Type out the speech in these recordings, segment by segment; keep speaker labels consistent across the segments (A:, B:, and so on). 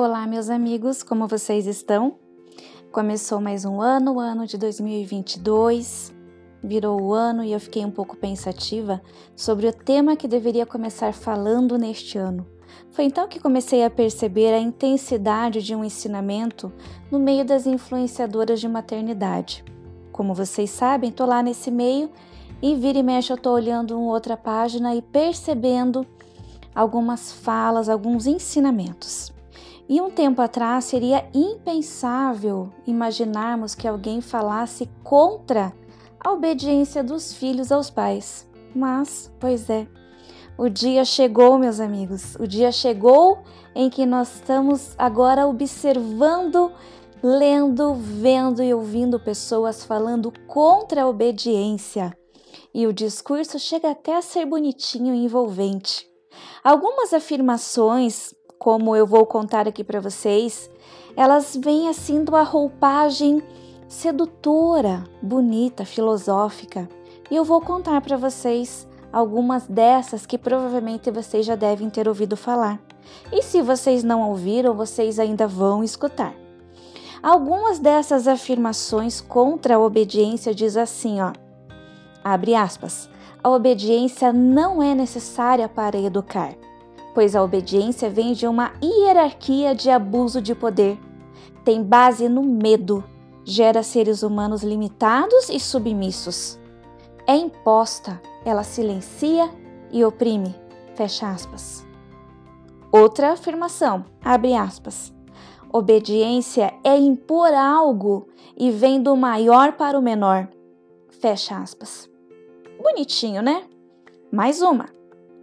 A: Olá, meus amigos, como vocês estão? Começou mais um ano, o ano de 2022. Virou o ano e eu fiquei um pouco pensativa sobre o tema que deveria começar falando neste ano. Foi então que comecei a perceber a intensidade de um ensinamento no meio das influenciadoras de maternidade. Como vocês sabem, tô lá nesse meio e vira e mexe eu tô olhando uma outra página e percebendo algumas falas, alguns ensinamentos. E um tempo atrás seria impensável imaginarmos que alguém falasse contra a obediência dos filhos aos pais. Mas, pois é, o dia chegou, meus amigos, o dia chegou em que nós estamos agora observando, lendo, vendo e ouvindo pessoas falando contra a obediência. E o discurso chega até a ser bonitinho e envolvente. Algumas afirmações como eu vou contar aqui para vocês, elas vêm assim de uma roupagem sedutora, bonita, filosófica. E eu vou contar para vocês algumas dessas que provavelmente vocês já devem ter ouvido falar. E se vocês não ouviram, vocês ainda vão escutar. Algumas dessas afirmações contra a obediência diz assim, ó. Abre aspas. A obediência não é necessária para educar pois a obediência vem de uma hierarquia de abuso de poder. Tem base no medo, gera seres humanos limitados e submissos. É imposta, ela silencia e oprime. Fecha aspas. Outra afirmação, abre aspas. Obediência é impor algo e vem do maior para o menor. Fecha aspas. Bonitinho, né? Mais uma.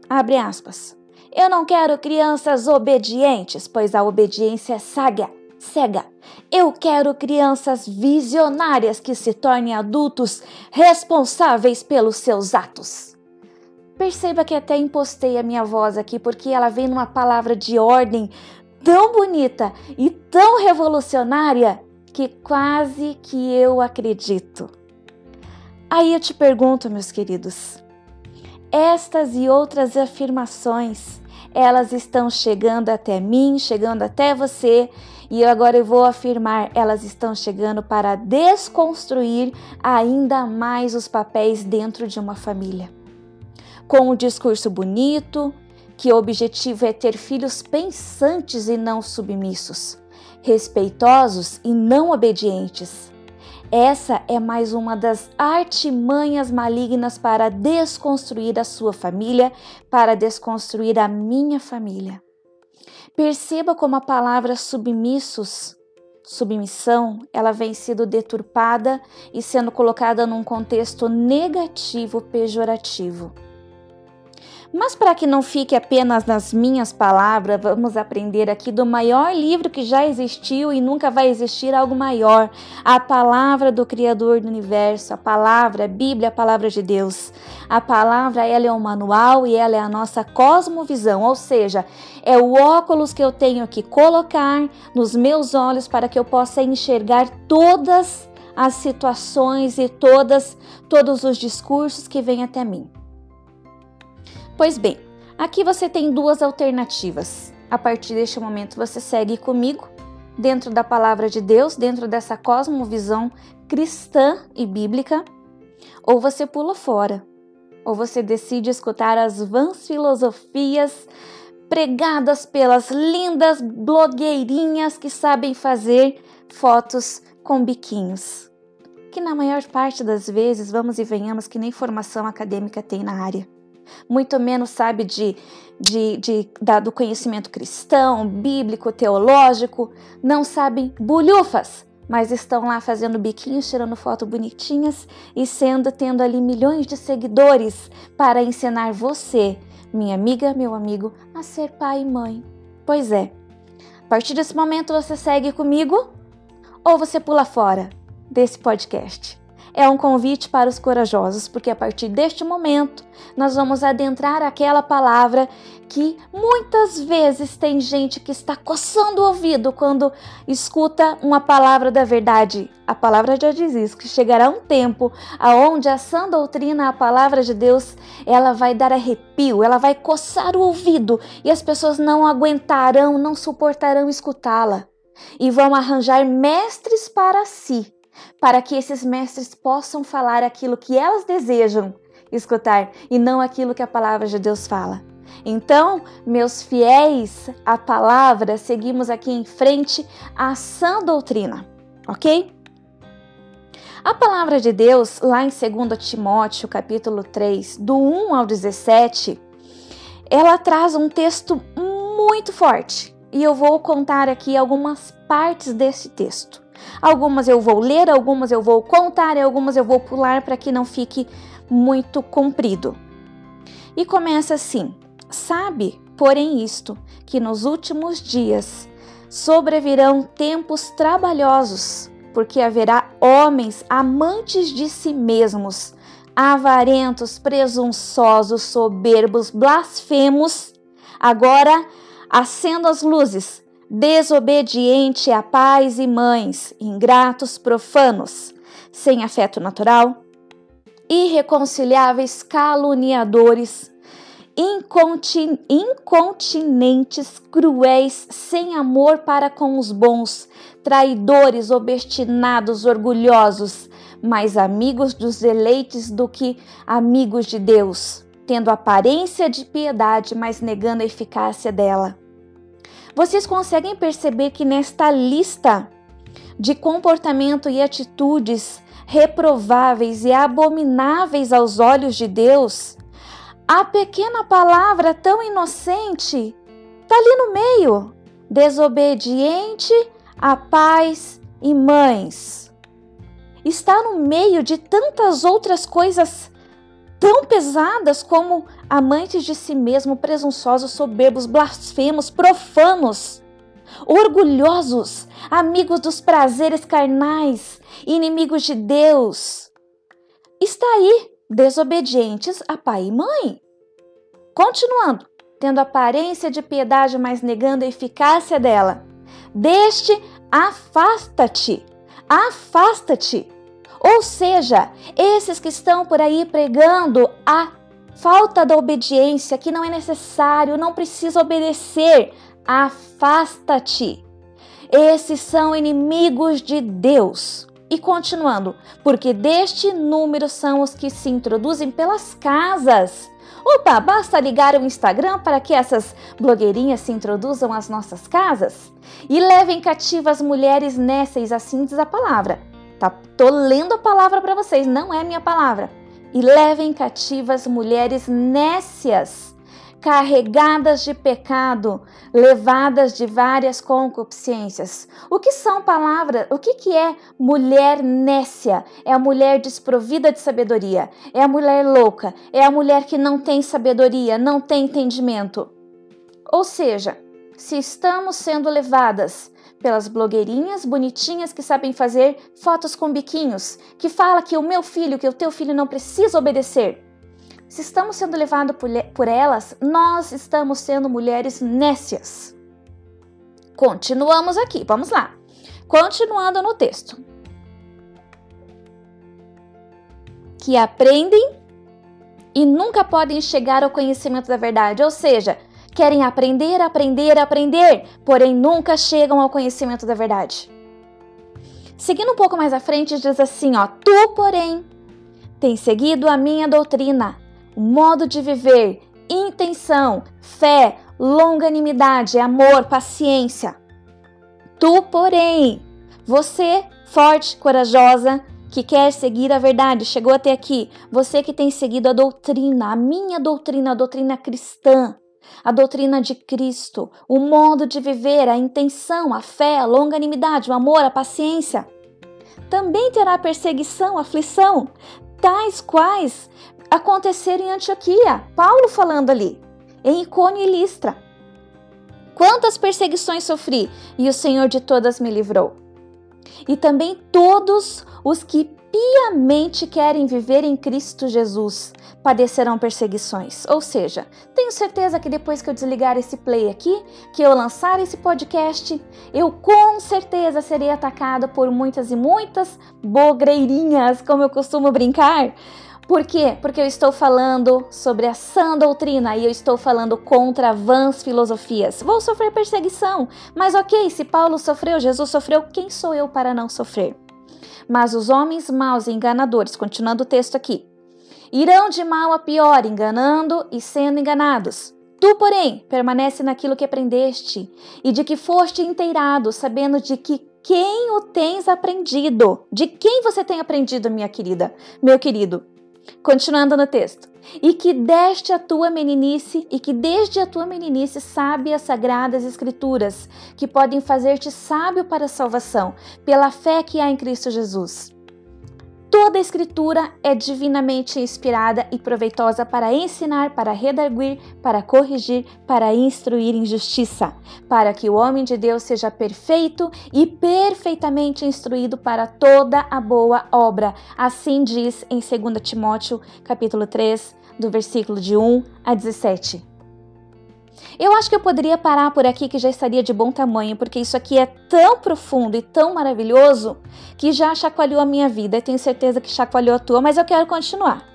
A: Abre aspas. Eu não quero crianças obedientes, pois a obediência é saga, cega. Eu quero crianças visionárias que se tornem adultos responsáveis pelos seus atos. Perceba que até impostei a minha voz aqui porque ela vem numa palavra de ordem tão bonita e tão revolucionária que quase que eu acredito. Aí eu te pergunto, meus queridos, estas e outras afirmações elas estão chegando até mim, chegando até você, e agora eu vou afirmar, elas estão chegando para desconstruir ainda mais os papéis dentro de uma família. Com um discurso bonito, que o objetivo é ter filhos pensantes e não submissos, respeitosos e não obedientes, essa é mais uma das artimanhas malignas para desconstruir a sua família, para desconstruir a minha família. Perceba como a palavra submissos, submissão, ela vem sendo deturpada e sendo colocada num contexto negativo, pejorativo. Mas para que não fique apenas nas minhas palavras, vamos aprender aqui do maior livro que já existiu e nunca vai existir algo maior, a palavra do Criador do universo, a palavra, a Bíblia, a palavra de Deus. A palavra, ela é um manual e ela é a nossa cosmovisão, ou seja, é o óculos que eu tenho que colocar nos meus olhos para que eu possa enxergar todas as situações e todas todos os discursos que vêm até mim. Pois bem, aqui você tem duas alternativas. A partir deste momento você segue comigo dentro da palavra de Deus, dentro dessa cosmovisão cristã e bíblica, ou você pula fora, ou você decide escutar as vãs filosofias pregadas pelas lindas blogueirinhas que sabem fazer fotos com biquinhos. Que na maior parte das vezes, vamos e venhamos, que nem formação acadêmica tem na área muito menos sabe de, de, de, da, do conhecimento cristão, bíblico, teológico, não sabem bulhufas, mas estão lá fazendo biquinhos, tirando fotos bonitinhas e sendo tendo ali milhões de seguidores para ensinar você, minha amiga, meu amigo, a ser pai e mãe. Pois é. A partir desse momento você segue comigo ou você pula fora desse podcast é um convite para os corajosos, porque a partir deste momento nós vamos adentrar aquela palavra que muitas vezes tem gente que está coçando o ouvido quando escuta uma palavra da verdade. A palavra já diz isso, que chegará um tempo aonde a sã doutrina, a palavra de Deus, ela vai dar arrepio, ela vai coçar o ouvido e as pessoas não aguentarão, não suportarão escutá-la e vão arranjar mestres para si, para que esses mestres possam falar aquilo que elas desejam escutar e não aquilo que a palavra de Deus fala. Então, meus fiéis à palavra, seguimos aqui em frente à sã doutrina, ok? A palavra de Deus, lá em 2 Timóteo, capítulo 3, do 1 ao 17, ela traz um texto muito forte e eu vou contar aqui algumas partes desse texto. Algumas eu vou ler, algumas eu vou contar e algumas eu vou pular para que não fique muito comprido. E começa assim: Sabe, porém, isto, que nos últimos dias sobrevirão tempos trabalhosos, porque haverá homens amantes de si mesmos, avarentos, presunçosos, soberbos, blasfemos. Agora acendo as luzes, desobediente a pais e mães, ingratos, profanos, sem afeto natural, irreconciliáveis, caluniadores, incontinentes, cruéis, sem amor para com os bons, traidores, obstinados, orgulhosos, mais amigos dos eleitos do que amigos de Deus, tendo aparência de piedade, mas negando a eficácia dela. Vocês conseguem perceber que nesta lista de comportamento e atitudes reprováveis e abomináveis aos olhos de Deus, a pequena palavra tão inocente está ali no meio. Desobediente a pais e mães. Está no meio de tantas outras coisas tão pesadas como amantes de si mesmo, presunçosos, soberbos, blasfemos, profanos orgulhosos, amigos dos prazeres carnais, inimigos de Deus. Está aí, desobedientes a pai e mãe. Continuando, tendo aparência de piedade, mas negando a eficácia dela. Deste, afasta-te, afasta-te. Ou seja, esses que estão por aí pregando a falta da obediência, que não é necessário, não precisa obedecer, afasta-te. Esses são inimigos de Deus. E continuando, porque deste número são os que se introduzem pelas casas. Opa, basta ligar o Instagram para que essas blogueirinhas se introduzam às nossas casas e levem cativas mulheres nécias, assim diz a palavra. Tá, tô lendo a palavra para vocês, não é minha palavra. E levem cativas mulheres nécias carregadas de pecado, levadas de várias concupiscências. O que são palavras? O que, que é mulher nécia? É a mulher desprovida de sabedoria, é a mulher louca, é a mulher que não tem sabedoria, não tem entendimento. Ou seja, se estamos sendo levadas pelas blogueirinhas bonitinhas que sabem fazer fotos com biquinhos, que fala que o meu filho, que o teu filho não precisa obedecer, se estamos sendo levados por, por elas, nós estamos sendo mulheres nécias. Continuamos aqui, vamos lá. Continuando no texto. Que aprendem e nunca podem chegar ao conhecimento da verdade, ou seja, querem aprender, aprender, aprender, porém nunca chegam ao conhecimento da verdade. Seguindo um pouco mais à frente, diz assim: ó, tu, porém, tens seguido a minha doutrina, modo de viver, intenção, fé, longanimidade, amor, paciência. Tu, porém, você, forte, corajosa, que quer seguir a verdade, chegou até aqui, você que tem seguido a doutrina, a minha doutrina, a doutrina cristã, a doutrina de Cristo, o modo de viver, a intenção, a fé, a longanimidade, o amor, a paciência. Também terá perseguição, aflição, tais quais acontecer em Antioquia. Paulo falando ali, em Icônio e Listra. Quantas perseguições sofri e o Senhor de todas me livrou. E também todos os que piamente querem viver em Cristo Jesus padecerão perseguições. Ou seja, tenho certeza que depois que eu desligar esse play aqui, que eu lançar esse podcast, eu com certeza serei atacado por muitas e muitas bogreirinhas, como eu costumo brincar. Por quê? Porque eu estou falando sobre a sã doutrina e eu estou falando contra vãs filosofias. Vou sofrer perseguição, mas ok, se Paulo sofreu, Jesus sofreu, quem sou eu para não sofrer? Mas os homens maus e enganadores, continuando o texto aqui, irão de mal a pior, enganando e sendo enganados. Tu, porém, permanece naquilo que aprendeste e de que foste inteirado, sabendo de que quem o tens aprendido. De quem você tem aprendido, minha querida, meu querido? Continuando no texto. E que deste a tua meninice, e que desde a tua meninice sabe as sagradas escrituras, que podem fazer-te sábio para a salvação, pela fé que há em Cristo Jesus. Toda a Escritura é divinamente inspirada e proveitosa para ensinar, para redarguir, para corrigir, para instruir em justiça, para que o homem de Deus seja perfeito e perfeitamente instruído para toda a boa obra. Assim diz em 2 Timóteo, capítulo 3, do versículo de 1 a 17. Eu acho que eu poderia parar por aqui que já estaria de bom tamanho, porque isso aqui é tão profundo e tão maravilhoso que já chacoalhou a minha vida. Eu tenho certeza que chacoalhou a tua, mas eu quero continuar.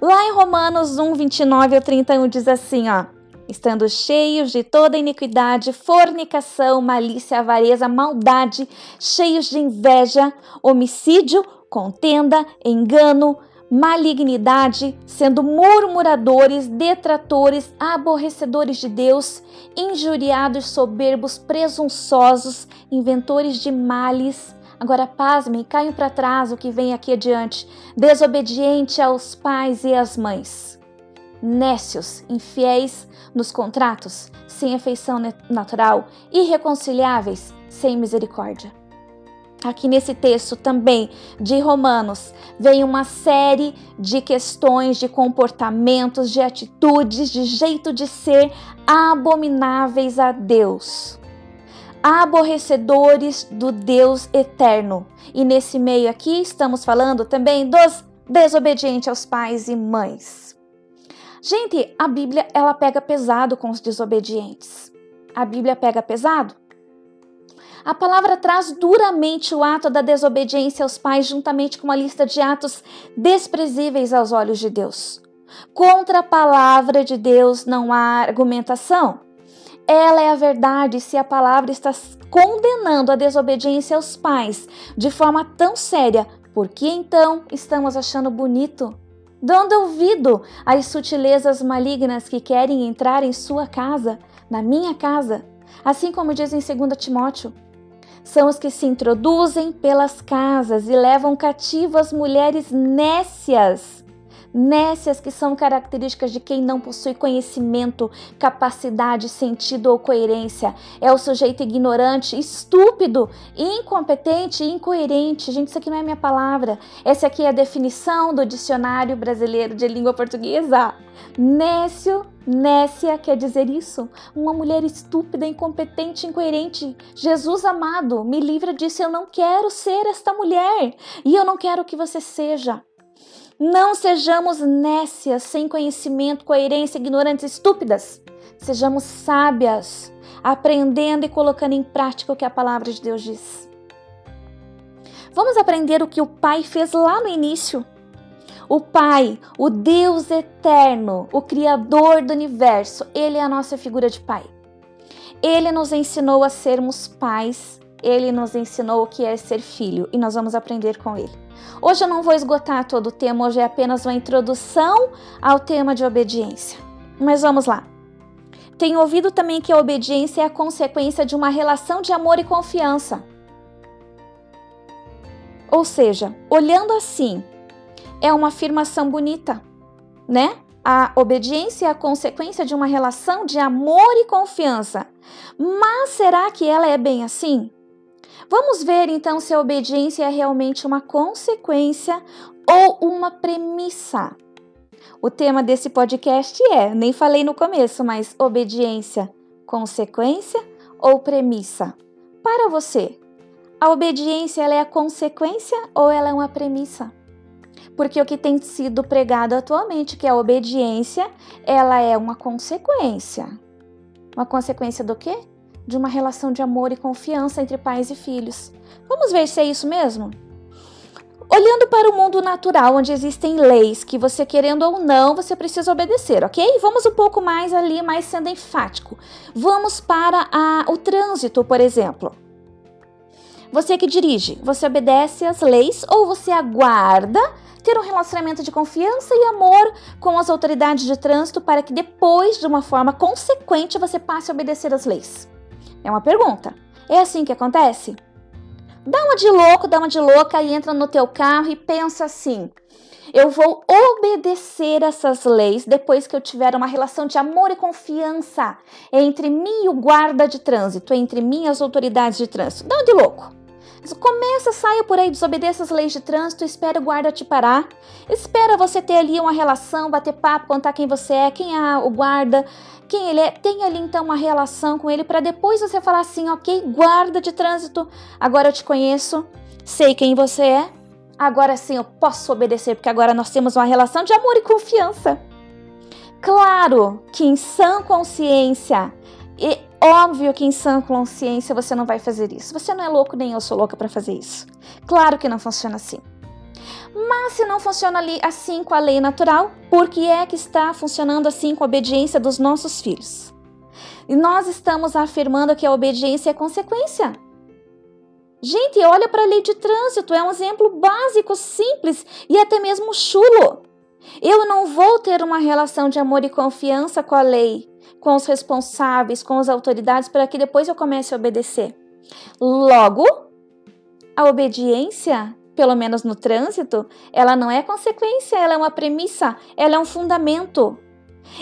A: Lá em Romanos 1, 29 ao 31 diz assim, ó. Estando cheios de toda iniquidade, fornicação, malícia, avareza, maldade, cheios de inveja, homicídio, contenda, engano, malignidade, sendo murmuradores, detratores, aborrecedores de Deus, injuriados, soberbos, presunçosos, inventores de males. Agora pasmem, caiam para trás o que vem aqui adiante, desobediente aos pais e às mães, nécios, infiéis nos contratos, sem afeição natural, irreconciliáveis, sem misericórdia Aqui nesse texto também de Romanos vem uma série de questões, de comportamentos, de atitudes, de jeito de ser abomináveis a Deus, aborrecedores do Deus eterno. E nesse meio aqui estamos falando também dos desobedientes aos pais e mães. Gente, a Bíblia ela pega pesado com os desobedientes. A Bíblia pega pesado a palavra traz duramente o ato da desobediência aos pais, juntamente com uma lista de atos desprezíveis aos olhos de Deus. Contra a palavra de Deus não há argumentação. Ela é a verdade se a palavra está condenando a desobediência aos pais de forma tão séria. Por que então estamos achando bonito? Dando ouvido às sutilezas malignas que querem entrar em sua casa, na minha casa, assim como diz em 2 Timóteo são os que se introduzem pelas casas e levam cativo as mulheres nécias. Nécias que são características de quem não possui conhecimento, capacidade, sentido ou coerência. É o sujeito ignorante, estúpido, incompetente e incoerente. Gente, isso aqui não é minha palavra. Essa aqui é a definição do dicionário brasileiro de língua portuguesa. Nécio Nécia quer dizer isso. Uma mulher estúpida, incompetente, incoerente. Jesus amado, me livra disso. Eu não quero ser esta mulher. E eu não quero que você seja. Não sejamos nécias, sem conhecimento, coerência, ignorantes, estúpidas. Sejamos sábias, aprendendo e colocando em prática o que a palavra de Deus diz. Vamos aprender o que o Pai fez lá no início o Pai, o Deus eterno, o Criador do universo, ele é a nossa figura de Pai. Ele nos ensinou a sermos pais, ele nos ensinou o que é ser filho e nós vamos aprender com ele. Hoje eu não vou esgotar todo o tema, hoje é apenas uma introdução ao tema de obediência. Mas vamos lá. Tenho ouvido também que a obediência é a consequência de uma relação de amor e confiança. Ou seja, olhando assim, é uma afirmação bonita, né? A obediência é a consequência de uma relação de amor e confiança. Mas será que ela é bem assim? Vamos ver então se a obediência é realmente uma consequência ou uma premissa. O tema desse podcast é, nem falei no começo, mas obediência, consequência ou premissa? Para você, A obediência ela é a consequência ou ela é uma premissa? Porque o que tem sido pregado atualmente, que é a obediência, ela é uma consequência. Uma consequência do quê? De uma relação de amor e confiança entre pais e filhos. Vamos ver se é isso mesmo? Olhando para o mundo natural, onde existem leis que você querendo ou não, você precisa obedecer, ok? Vamos um pouco mais ali, mais sendo enfático. Vamos para a, o trânsito, por exemplo. Você que dirige, você obedece às leis ou você aguarda ter um relacionamento de confiança e amor com as autoridades de trânsito para que depois, de uma forma consequente, você passe a obedecer às leis? É uma pergunta. É assim que acontece? Dá uma de louco, dá uma de louca e entra no teu carro e pensa assim: eu vou obedecer essas leis depois que eu tiver uma relação de amor e confiança entre mim e o guarda de trânsito, entre mim e as autoridades de trânsito. Dá uma de louco. Começa, saia por aí, desobedeça as leis de trânsito, espera o guarda te parar. Espera você ter ali uma relação, bater papo, contar quem você é, quem é o guarda, quem ele é. Tem ali então uma relação com ele para depois você falar assim, ok, guarda de trânsito, agora eu te conheço, sei quem você é, agora sim eu posso obedecer, porque agora nós temos uma relação de amor e confiança. Claro que em sã consciência e Óbvio que em sã consciência você não vai fazer isso. Você não é louco nem eu sou louca para fazer isso. Claro que não funciona assim. Mas se não funciona ali assim com a lei natural, por que é que está funcionando assim com a obediência dos nossos filhos? E nós estamos afirmando que a obediência é consequência. Gente, olha para a lei de trânsito, é um exemplo básico, simples e até mesmo chulo. Eu não vou ter uma relação de amor e confiança com a lei com os responsáveis, com as autoridades, para que depois eu comece a obedecer. Logo, a obediência, pelo menos no trânsito, ela não é consequência, ela é uma premissa, ela é um fundamento.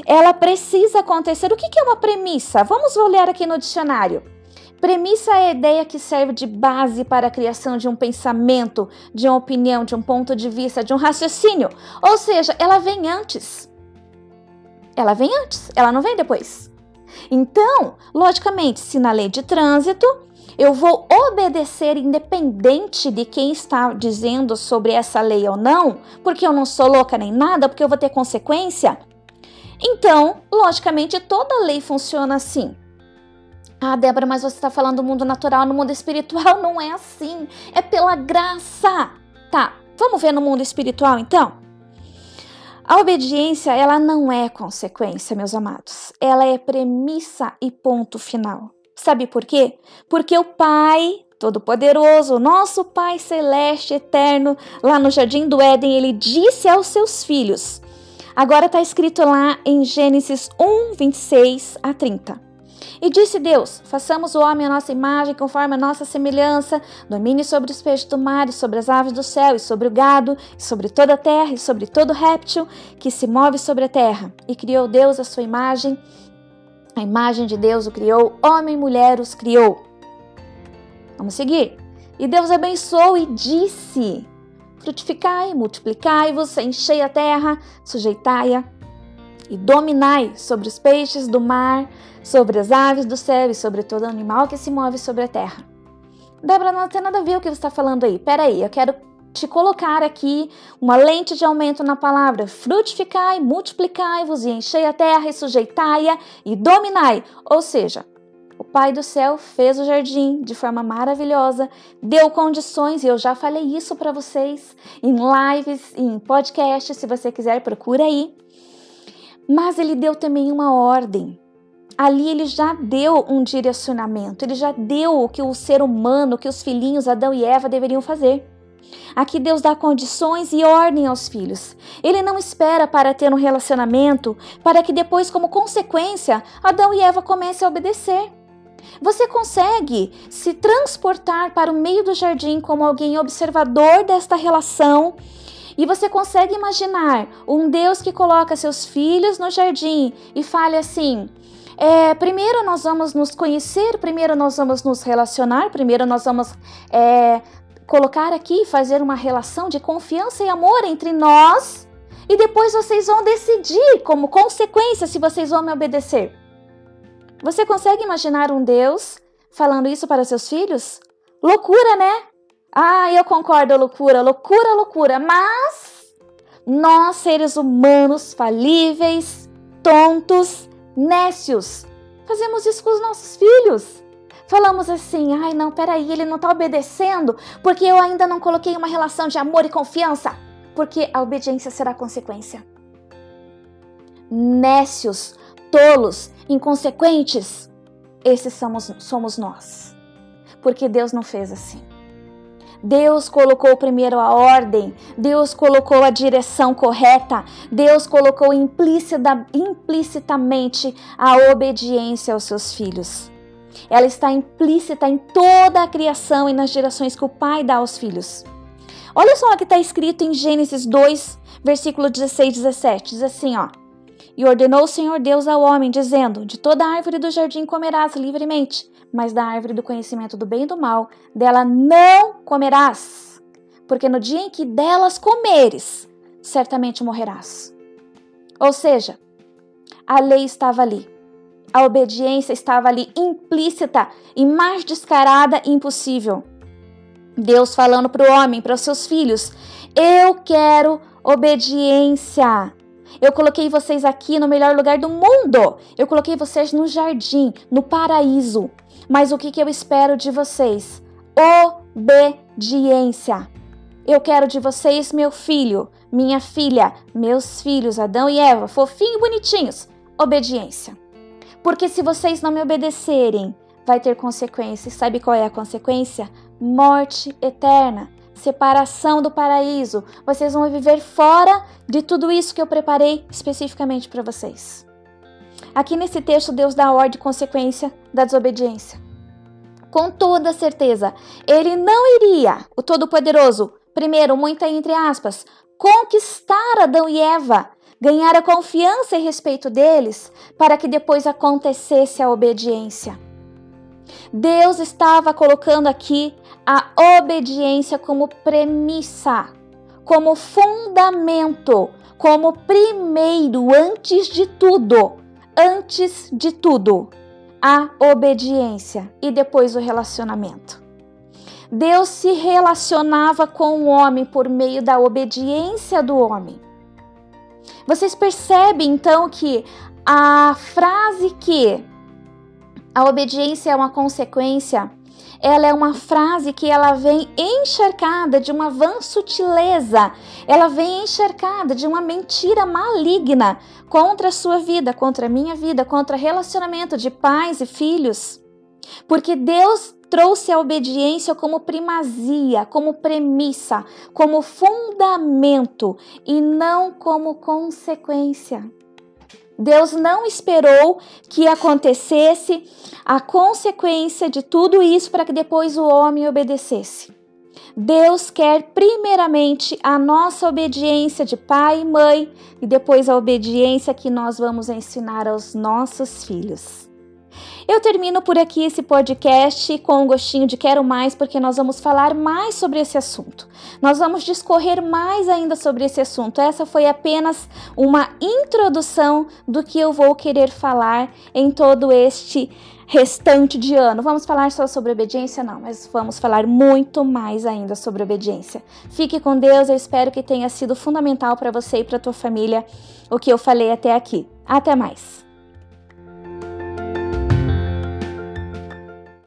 A: Ela precisa acontecer. O que é uma premissa? Vamos olhar aqui no dicionário. Premissa é a ideia que serve de base para a criação de um pensamento, de uma opinião, de um ponto de vista, de um raciocínio. Ou seja, ela vem antes ela vem antes, ela não vem depois. Então, logicamente, se na lei de trânsito eu vou obedecer independente de quem está dizendo sobre essa lei ou não, porque eu não sou louca nem nada, porque eu vou ter consequência. Então, logicamente, toda lei funciona assim. Ah, Débora, mas você está falando do mundo natural, no mundo espiritual não é assim. É pela graça. Tá, vamos ver no mundo espiritual então? A obediência, ela não é consequência, meus amados. Ela é premissa e ponto final. Sabe por quê? Porque o Pai Todo-Poderoso, nosso Pai Celeste Eterno, lá no Jardim do Éden, ele disse aos seus filhos. Agora está escrito lá em Gênesis 1, 26 a 30. E disse Deus: Façamos o homem a nossa imagem, conforme a nossa semelhança, domine sobre os peixes do mar, e sobre as aves do céu, e sobre o gado, e sobre toda a terra, e sobre todo réptil que se move sobre a terra. E criou Deus a sua imagem, a imagem de Deus o criou, homem e mulher os criou. Vamos seguir. E Deus abençoou e disse: Frutificai, multiplicai-vos, enchei a terra, sujeitai-a e dominai sobre os peixes do mar, sobre as aves do céu e sobre todo animal que se move sobre a terra. Débora, não tem nada a ver o que você está falando aí. Peraí, eu quero te colocar aqui uma lente de aumento na palavra frutificai, multiplicai-vos e enchei a terra e sujeitai-a e dominai. Ou seja, o Pai do céu fez o jardim de forma maravilhosa, deu condições, e eu já falei isso para vocês em lives, em podcasts, se você quiser, procura aí. Mas ele deu também uma ordem. Ali ele já deu um direcionamento, ele já deu o que o ser humano, que os filhinhos Adão e Eva deveriam fazer. Aqui Deus dá condições e ordem aos filhos. Ele não espera para ter um relacionamento, para que depois, como consequência, Adão e Eva comecem a obedecer. Você consegue se transportar para o meio do jardim como alguém observador desta relação e você consegue imaginar um Deus que coloca seus filhos no jardim e fale assim: é, primeiro nós vamos nos conhecer, primeiro nós vamos nos relacionar, primeiro nós vamos é, colocar aqui, fazer uma relação de confiança e amor entre nós, e depois vocês vão decidir, como consequência, se vocês vão me obedecer. Você consegue imaginar um Deus falando isso para seus filhos? Loucura, né? Ah, eu concordo, loucura, loucura, loucura. Mas nós, seres humanos falíveis, tontos, nécios, fazemos isso com os nossos filhos. Falamos assim, ai não, peraí, ele não está obedecendo porque eu ainda não coloquei uma relação de amor e confiança, porque a obediência será consequência. Nécios, tolos, inconsequentes, esses somos, somos nós. Porque Deus não fez assim. Deus colocou primeiro a ordem, Deus colocou a direção correta, Deus colocou implicita, implicitamente a obediência aos seus filhos. Ela está implícita em toda a criação e nas direções que o Pai dá aos filhos. Olha só o que está escrito em Gênesis 2, versículo 16 e 17. Diz assim, ó. E ordenou o Senhor Deus ao homem, dizendo: De toda árvore do jardim comerás livremente, mas da árvore do conhecimento do bem e do mal, dela não comerás, porque no dia em que delas comeres, certamente morrerás. Ou seja, a lei estava ali, a obediência estava ali implícita e mais descarada e impossível. Deus falando para o homem, para os seus filhos: Eu quero obediência. Eu coloquei vocês aqui no melhor lugar do mundo. Eu coloquei vocês no jardim, no paraíso. Mas o que, que eu espero de vocês? Obediência. Eu quero de vocês, meu filho, minha filha, meus filhos, Adão e Eva, fofinhos e bonitinhos. Obediência. Porque se vocês não me obedecerem, vai ter consequências. Sabe qual é a consequência? Morte eterna separação do paraíso. Vocês vão viver fora de tudo isso que eu preparei especificamente para vocês. Aqui nesse texto, Deus dá ordem e consequência da desobediência. Com toda certeza, ele não iria, o Todo-Poderoso, primeiro, muita entre aspas, conquistar Adão e Eva, ganhar a confiança e respeito deles, para que depois acontecesse a obediência. Deus estava colocando aqui a obediência como premissa, como fundamento, como primeiro, antes de tudo, antes de tudo, a obediência e depois o relacionamento. Deus se relacionava com o homem por meio da obediência do homem. Vocês percebem então que a frase que a obediência é uma consequência. Ela é uma frase que ela vem encharcada de uma vã sutileza. Ela vem encharcada de uma mentira maligna contra a sua vida, contra a minha vida, contra relacionamento de pais e filhos. Porque Deus trouxe a obediência como primazia, como premissa, como fundamento e não como consequência. Deus não esperou que acontecesse a consequência de tudo isso para que depois o homem obedecesse. Deus quer primeiramente a nossa obediência de pai e mãe e depois a obediência que nós vamos ensinar aos nossos filhos. Eu termino por aqui esse podcast com um gostinho de quero mais, porque nós vamos falar mais sobre esse assunto. Nós vamos discorrer mais ainda sobre esse assunto. Essa foi apenas uma introdução do que eu vou querer falar em todo este restante de ano. Vamos falar só sobre obediência? Não, mas vamos falar muito mais ainda sobre obediência. Fique com Deus, eu espero que tenha sido fundamental para você e para tua família o que eu falei até aqui. Até mais!